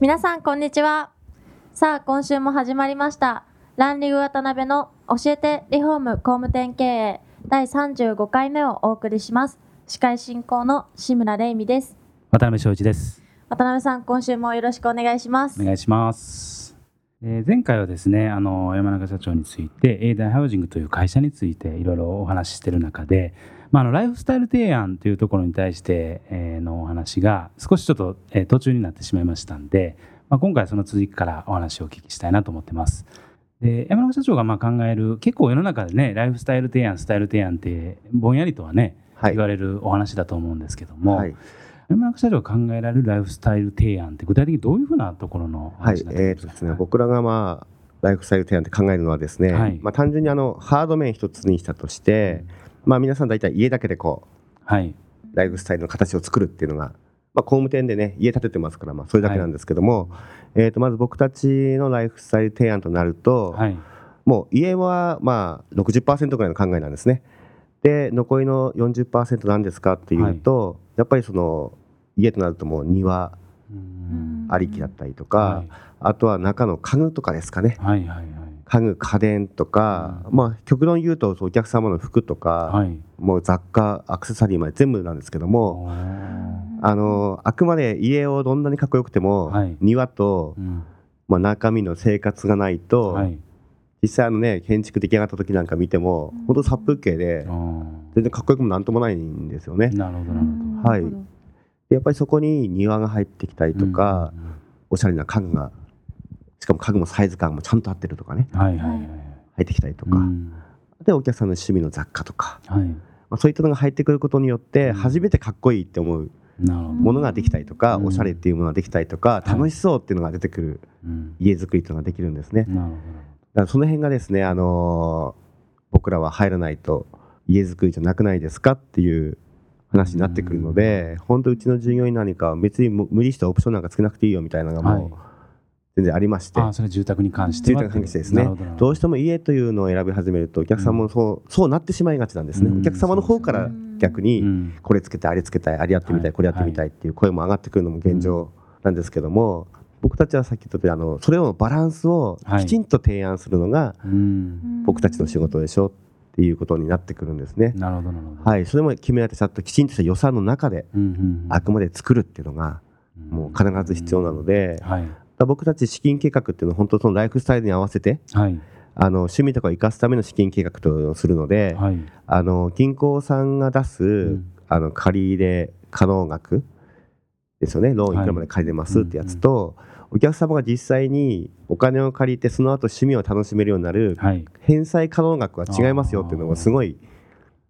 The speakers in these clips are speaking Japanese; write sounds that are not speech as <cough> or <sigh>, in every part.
皆さんこんにちは。さあ今週も始まりました。ランリグ渡辺の教えてリフォーム工務店経営第35回目をお送りします。司会進行の志村玲美です。渡辺翔一です。渡辺さん今週もよろしくお願いします。お願いします、えー前回はですねあの山中社長について A 大ハウジングという会社についていろいろお話ししている中で、まあ、あのライフスタイル提案というところに対して、えーのお話が少しちょっと、えー途中になってしまいましたんで、まあ、今回はその続きからお話をお聞きしたいなと思ってます。で山中社長がまあ考える結構世の中でねライフスタイル提案スタイル提案ってぼんやりとはね、はい。言われるお話だと思うんですけども、はい、山中社長が考えられるライフスタイル提案って具体的にどういうふうなところのはい話になってえーとですね、僕らが、まあ、ライフスタイル提案って考えるのはですね、はい。まあ、単純にあのハード面一つにしたとして、まあ、皆さん大体家だけでこはい、うライフスタイルの形を作るっていうのが、まあ、工務店でね家建ててますから、まあ、それだけなんですけども、えー、とまず僕たちのライフスタイル提案となると、はい、もう家はまあ60%ぐらいの考えなんですね。で残りの40%何ですかっていうと、やっぱりその家となるともう庭うん。ありきだったりとか、はいあとは中の家具とかですかね。はいはい家具家電とか、まあ極論言うとお客様の服とか、はい。はいもう雑貨アクセサリーまで全部なんですけども、あのあくまで家をどんなにかっこよくても、はい。庭と、うん。まあ、中身の生活がないと、はい実際あのね建築出来上がった時なんか見ても、本当殺風景で全然かっこよくもなんともないんですよね。なるほどなるほど。はい。でやっぱりそこに庭が入ってきたりとか、うん。うんおしゃれな家具がしかも家具もサイズ感もちゃんと合ってるとかねうんはいはいはい。入ってきたりとか、うん。でお客さんの趣味の雑貨とか、はい。まあ、そういったのが入ってくることによってうん。初めてかっこいいって思うなるほど。ものができたりとか、うん。おしゃれっていうものができたりとか、い。楽しそうっていうのが出てくるうん。家づくりっていうのができるんですね。だからその辺がですね、あのー僕らは入らないと家づくりじゃなくないですかっていう話になってくるので、本当うちの従業員何かは別に無無理してオプションなんかつけなくていいよみたいなのがもう全然ありまして、あーそれ住宅に関して住は宅関係ですね。なるほどなるほど。うしても家というのを選び始めるとお客さん。もそう,、そうなってしまいがちなんですね、うん。お客様の方から逆にんこれつけたいあれつけたいあれやってみたい、はい。これやってみたいっていう声も上がってくるのも現状なんですけども、僕たちはさっき言ったあのそれをバランスをはい。きちんと提案するのがうん。僕たちの仕事でしょっていうことになってくるんですね。なるほどなるほど。はい、それも決められてちゃんときちんとした予算の中であくまで作るっていうのがもう必ず必要なので、はい。僕たち資金計画っていうのは本当そのライフスタイルに合わせてはい。あの趣味とかを生かすための資金計画とするので、はい。あの銀行さんが出す、ん。あの借り入れ可能額ですよね。ローンいくらまで借りれますってやつと、お客様が実際にお金を借りてその後趣味を楽しめるようになるはい。返済可能額は違いますよっていうのをすごい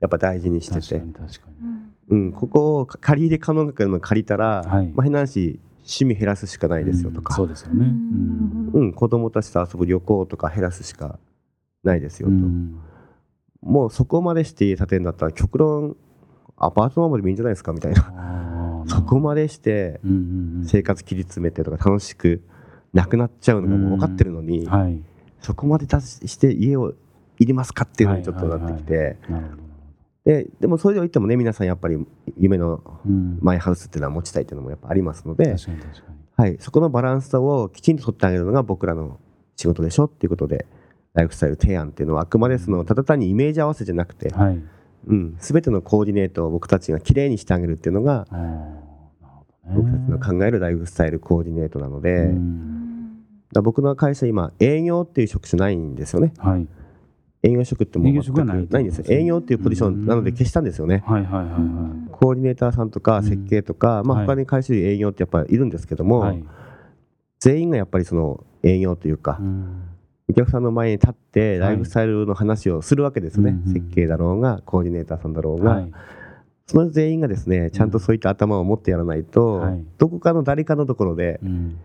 やっぱ大事にしてて。確かに、確かに。うん、ここを借り入れ可能額の借りたら、はい。まあ、変な話趣味減らすしかないですよとうん。か、そうですよね。うん。うん、子供たちと遊ぶ旅行とか減らすしかないですよと、うん。もうそこまでして家建てるんだったら極論アパートマンでもいいんじゃないですかみたいなそこまでして生活切り詰めてとか楽しくなくなっちゃうのがもう分かってるのに、はい。そこまで出して家をいりますかっていうのにちょっとなってきて、ででもそれで言ってもね皆さんやっぱり夢のうん。マイハウスっていうのは持ちたいっていうのもやっぱありますので、はい、そこのバランスをきちんと取ってあげるのが僕らの仕事でしょっていうことでライフスタイル提案っていうのはあくまでそのただ単にイメージ合わせじゃなくて、はいうん、全てのコーディネートを僕たちがきれいにしてあげるっていうのが僕ね。たちの考えるライフスタイルコーディネートなので、うだ僕の会社今営業っていう職種ないんですよね。はい。営業職ってもう全くないんですよ。営業っていうポジションなので消したんですよね。コーディネーターさんとか設計とか、まあ、はい。他に会社で営業ってやっぱりいるんですけども、いはい。全員がやっぱりその営業というか、うんお客さんの前に立ってライフスタイルの話をするわけですね、うんうん設計だろうがコーディネーターさんだろうが、はい。その全員がですねちゃんとそういった頭を持ってやらないと、はい。どこかの誰かのところでうん。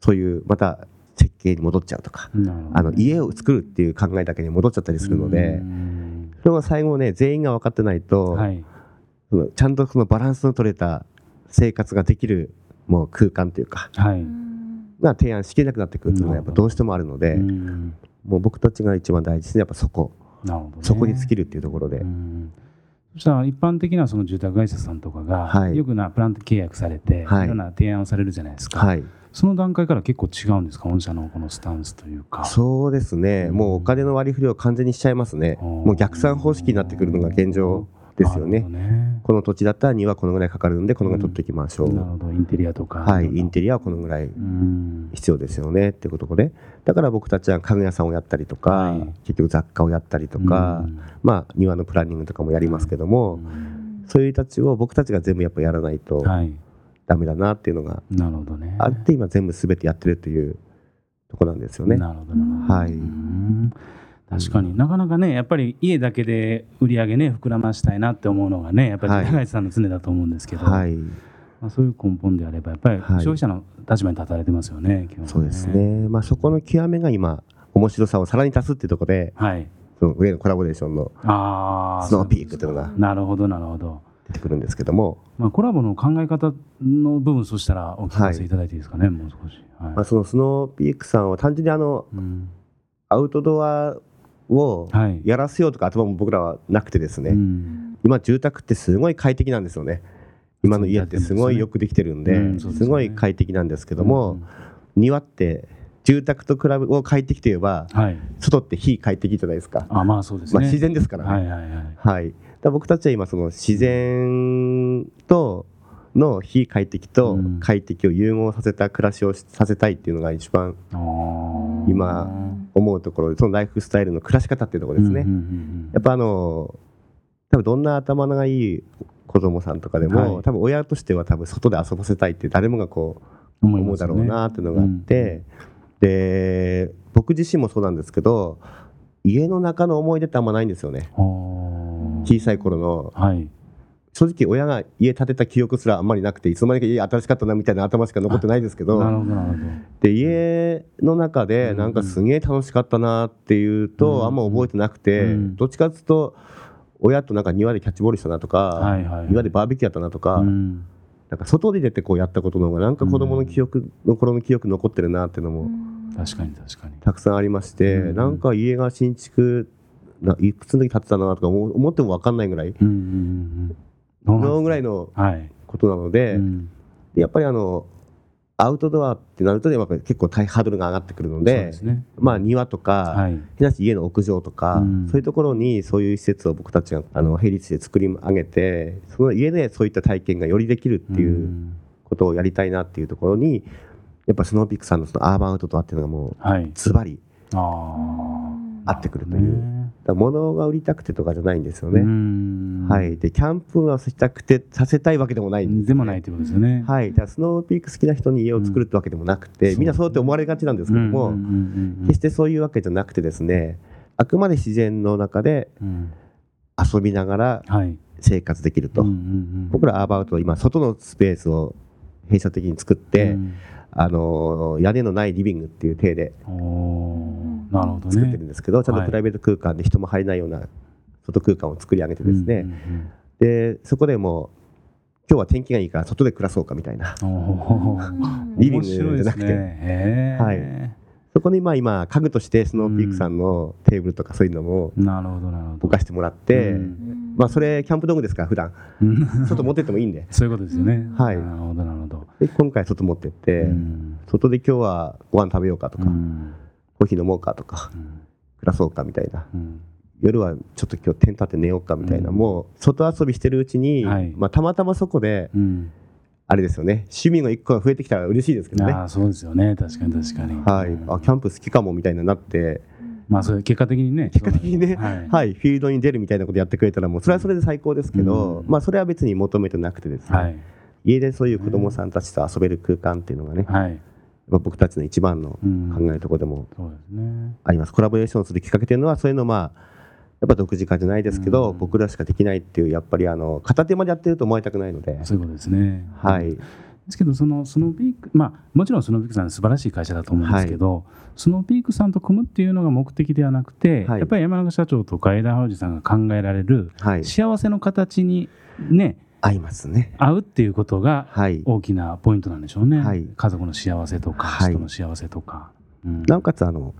そういうまた設計に戻っちゃうとか、なるほどあの家を作るっていう考えだけに戻っちゃったりするので、うん。それが最後ね全員が分かってないと、はい。ちゃんとそのバランスの取れた生活ができるもう空間というかはいが提案しきれなくなってくるっていうのがやっぱどうしてもあるので、うん。もう僕たちが一番大事ですね。やっぱそこ、ね。そこに尽きるっていうところで、うん。そしたら一般的なその住宅会社さんとかが、はい。よくなプラント契約されて、はい。い、ろんな提案をされるじゃないですか、はい。その段階から結構違うんですか？御社のこのスタンスというか。そうですね、もうお金の割り振りを完全にしちゃいますね、うん。もう逆算方式になってくるのが現状ですよね。ねこの土地だったら庭このぐらいかかるんでこのぐらい取っていきましょう、なるほど。インテリアとか。はい。インテリアはこのぐらいうん。必要ですよねってことで。だから僕たちは家具屋さんをやったりとか、はい。結局雑貨をやったりとか、うん。まあ庭のプランニングとかもやりますけども、そういう人たちを僕たちが全部やっぱやらないとはい。ダメだなっていうのがなるほどね。あって今全部全てやってるというとこなんですよね。なるほどなるほど。はい。うん確かに。なかなかねやっぱり家だけで売り上げね膨らましたいなって思うのがねやっぱりはい。高市さんの常だと思うんですけど、はい、まあ、そういう根本であればやっぱりはい。消費者の立場に立たれてますよね、基本ね。そうですね。まあそこの極めが今面白さをさらに足すっていうところで、はい。その上のコラボレーションのスノーピークっていうのがなるほどなるほど、出てくるんですけども、まあ、コラボの考え方の部分そしたらお聞かせいただいていいですかね、もう少し。はい、まあそのスノーピークさんは単純にあのうん。アウトドアをはい。やらせようとか頭も僕らはなくてですね、うん。今住宅ってすごい快適なんですよね。今の家ってすごいよくできてるんで、すごい快適なんですけども、庭って住宅と比べを快適といえば外って非快適じゃないですか、あまあそうですね、まあ、自然ですからね、はいはいはい。はい、だ僕たちは今その自然との非快適とうん。快適を融合させた暮らしをしさせたいっていうのが一番今思うところでそのライフスタイルの暮らし方っていうところですね、うんうんうんやっぱあの多分どんな頭のがいい子供さんとかでも、はい。多分親としては多分外で遊ばせたいって誰もがこう思うだろうなっていうのがあって、で僕自身もそうなんですけど家の中の思い出ってあんまないんですよね。思小さい頃の。はい正直親が家建てた記憶すらあんまりなくていつの間にか家新しかったなみたいな頭しか残ってないですけどなるほどなるほど。で家の中でうんなんかすげえ楽しかったなっていうと、うんあんま覚えてなくて、うん。どっちかっていうと親となんか庭でキャッチボールしたなとか、はいはいはい。庭でバーベキューやったなとか、うん。なんか外に出てこうやったことの方がなんか子供の記憶の頃の記憶残ってるなっていうのも確かに確かに。たくさんありまして、うんなんか家が新築ないくつの時建てたなとか思思っても分かんないぐらいのぐらいのはい。ことなので,、うん。でやっぱりあのアウトドアってなるとやっぱり結構大ハードルが上がってくるのでね。まあ庭とか、はい。ひなし家の屋上とか、うん。そういうところにそういう施設を僕たちがあの並立で作り上げてその家でそういった体験がよりできるっていううん。ことをやりたいなっていうところにやっぱスノーピークさんのそのアーバンアウトドアっていうのがもうはい。ズバリ合ってくるというだ物が売りたくてとかじゃないんですよね、ねはい、でキャンプはしたくてさせたいわけでもないんです、ね、でもないということですよね。はい、だスノーピーク好きな人に家を作るってわけでもなくて、うん。みんなそうやって思われがちなんですけども、決してそういうわけじゃなくてですねあくまで自然の中でうん遊びながらはい。生活できると、僕らアーバウトは今外のスペースを閉鎖的に作って、うん。あの屋根のないリビングっていう体で作ってるんですけど、ちゃんはい。とプライベート空間で人も入れないような外空間を作り上げてですね、うんうんでそこでもう今日は天気がいいから外で暮らそうかみたいな。<laughs> リビングじゃなくて。はい。そこにまあ今家具としてスノーピークさんのテーブルとかそういうのも置かしてもらって、うん。まあそれキャンプ道具ですから普段。う <laughs> ん外持ってってもいいんで。そういうことですよね。はい。なるほどなるほど。で今回外持ってって、うん。外で今日はご飯食べようかとか、うんコーヒー飲もうかとかうん。暮らそうかみたいな。うん。夜はちょっと今日テント立て寝ようかみたいな、うん。もう外遊びしてるうちに、はい。まあ、たまたまそこでうん。あれですよね。趣味の一個が増えてきたら嬉しいですけどね。ああそうですよね。確かに確かに。はい、うん。あキャンプ好きかもみたいになって、まあそれ結果的にね。結果的にね。はい。はい、フィールドに出るみたいなことやってくれたらもうそれはそれで最高ですけど、うん。まあそれは別に求めてなくてですね、はい。家でそういう子供さんたちと遊べる空間っていうのがね、はい。まあ僕たちの一番のうん。考えるところでもそうですね。あります、コラボレーションするきっかけというのはそういうのをまあやっぱ独自化じゃないですけど、うん。僕らしかできないっていうやっぱりあの片手間でやってると思われたくないので、そういうことですね。はい、ですけどそのスノーピークまあもちろんスノーピークさん素晴らしい会社だと思うんですけど、スノーピークさんと組むっていうのが目的ではなくて、はい。やっぱり山中社長とか枝羽路さんが考えられるはい、幸せの形にね合いますね。合うっていうことがはい、大きなポイントなんでしょうね、はい。家族の幸せとか、はい。人の幸せとか。うん。なおかつあの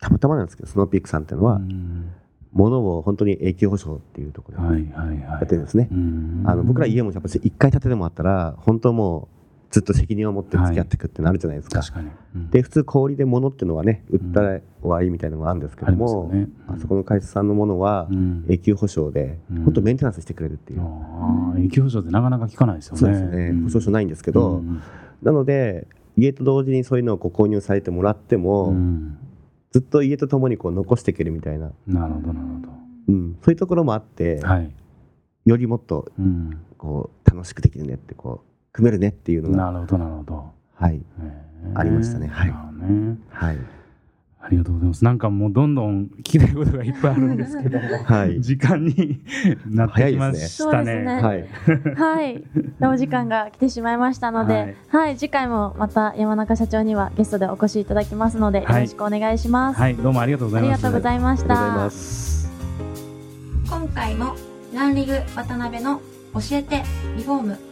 たまたまなんですけどスノーピークさんっていうのは、うん。物を本当に永久保証っていうところではいはいはい。やってるんですね。うん。あの僕ら家もやっぱり1階建てでもあったら本当もうずっと責任を持って付き合ってい。くってなるじゃないですか。確かに、うん。で普通小売りで物っていうのはね売ったら終わりみたいなのがあるんですけども、ありますよね。うん。あそこの会社さんのものはうん。永久保証で、うん。本当メンテナンスしてくれるっていう、ああ永久保証ってなかなか聞かないですよね。そうですね、保証書ないんですけど、うんなので家と同時にそういうのをこう購入されてもらっても、うん。ずっと家とともにこう残していけるみたいな、なるほどなるほうん、そういうところもあって、ど。はい。よりもっとうん、こう楽しくできるねってこう組めるねっていうのが、なるほどなるほど。はい。ありましたね。はい。ね。はい。ありがとうございます。なんかもうどんどん聞きたいことがいっぱいあるんですけど、<laughs> はい。時間になってきましたね。早いですね。はい。はい。<laughs> お時間が来てしまいましたので、ははい。い、次回もまた山中社長にはゲストでお越しいただきますので、よはい。ろしくお願いします。はい、どうもありがとうございます。ありがとうございました。今回もランリグ渡辺の教えてリフォーム